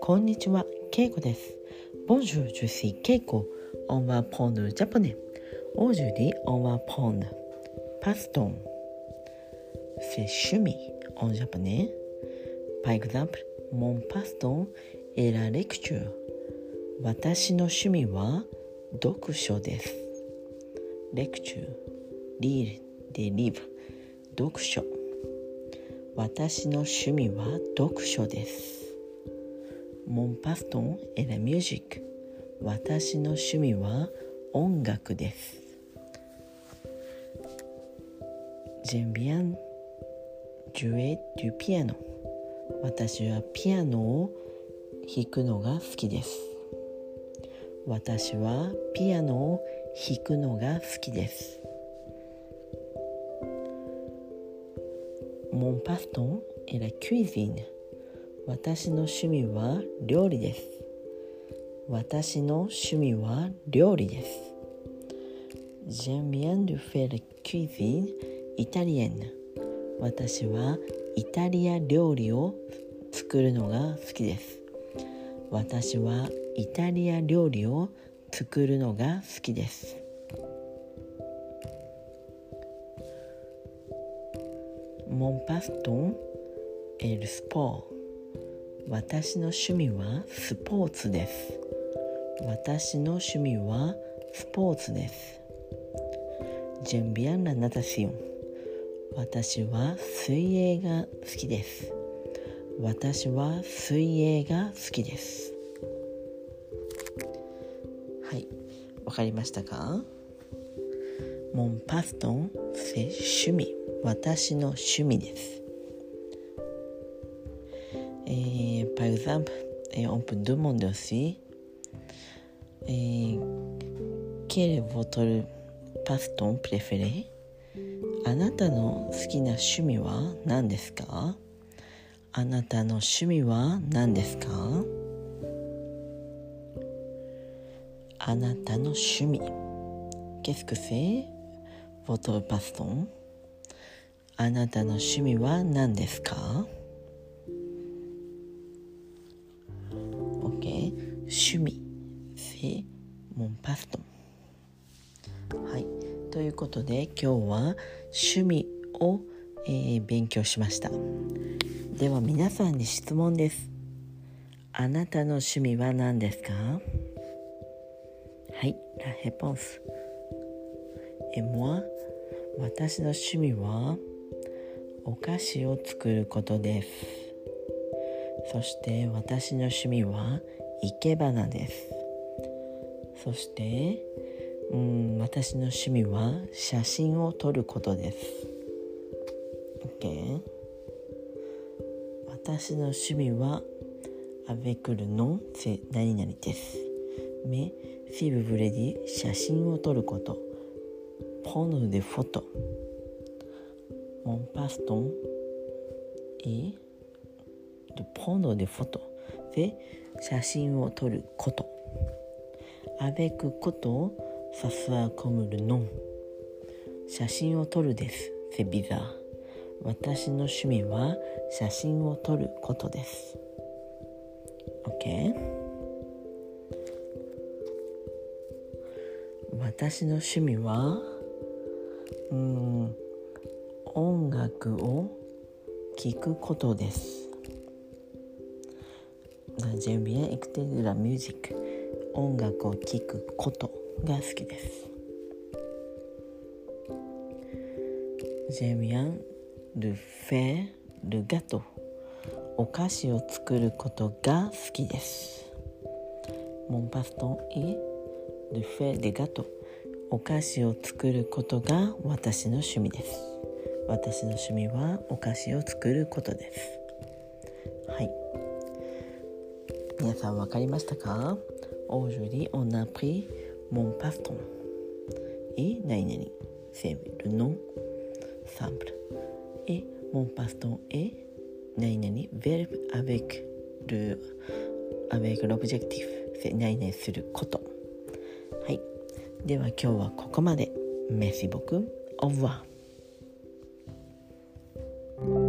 こんにちは、ケイコです。Bonjour, je suis Keiko. On va prendre japonais. Aujourd'hui, on va prendre passe-temps. C'est chemin en japonais. Par exemple, mon passe-temps est la lecture. 私の趣味は読書です。lecture, read, で live 読書。私の趣味は読書です。Mon passe-temps est la musique 私の趣味は音楽です。J'aime bien jouer du piano 私はピアノを弾くのが好きです。私はピアノを弾くのが好きです。Mon passe-temps est la cuisine 私の趣味は料理です私の趣味は料理です J'aime bien de faire la cuisine italienne 私はイタリア料理を作るのが好きです私はイタリア料理を作るのが好きですモンパストンエルスポ私の趣味はスポーツです。私の趣味はスポーツです。ジェンビアンラナタ私は水泳が好きです。私は水泳が好きです。はいわかりましたか？モンパストンセシュ私の趣味です。Et par exemple, et on peut demander aussi et quel est votre passe-temps préféré? あなたの好きな趣味は何ですかあなたの趣味は何ですかあなたの趣味 Qu'est-ce que c'est votre passe-temps? あなたの趣味は何ですか ?OK 趣味 c'est mon passion はい。ということで今日は趣味を、えー、勉強しました。では皆さんに質問です。あなたの趣味は何ですか？はい、la réponse. Et moi, 私の趣味はお菓子を作ることです。そして私の趣味は生け花です。そしてうん私の趣味は写真を撮ることです。OK 私の趣味はアベクルの何々です。メフィブブレディ写真を撮ること。ポノでフォト。Mon passe-temps est de prendre des photos で写真を撮ること avec ことさすがコムルの写真を撮るです c'est bizarre 私の趣味は写真を撮ることです OK 私の趣味はうん音楽を聴くことです。ジェ・音楽を聴くことが好きです。ミアン・ル・フェ・ル・ガトお菓子を作ることが好きです。モンパストン・イ・ル・フェ・デ・ガトお菓子を作ることが私の趣味です。私の趣味はお菓子を作ることですはい皆さん分かりましたか Aujourd'hui on a pris mon passe-temps et 何々 c'est le nom simple et mon passe-temps est 何々 verbe avec le avec l'objectif c'est 何々することはいでは今日はここまで Merci beaucoup au revoir thank you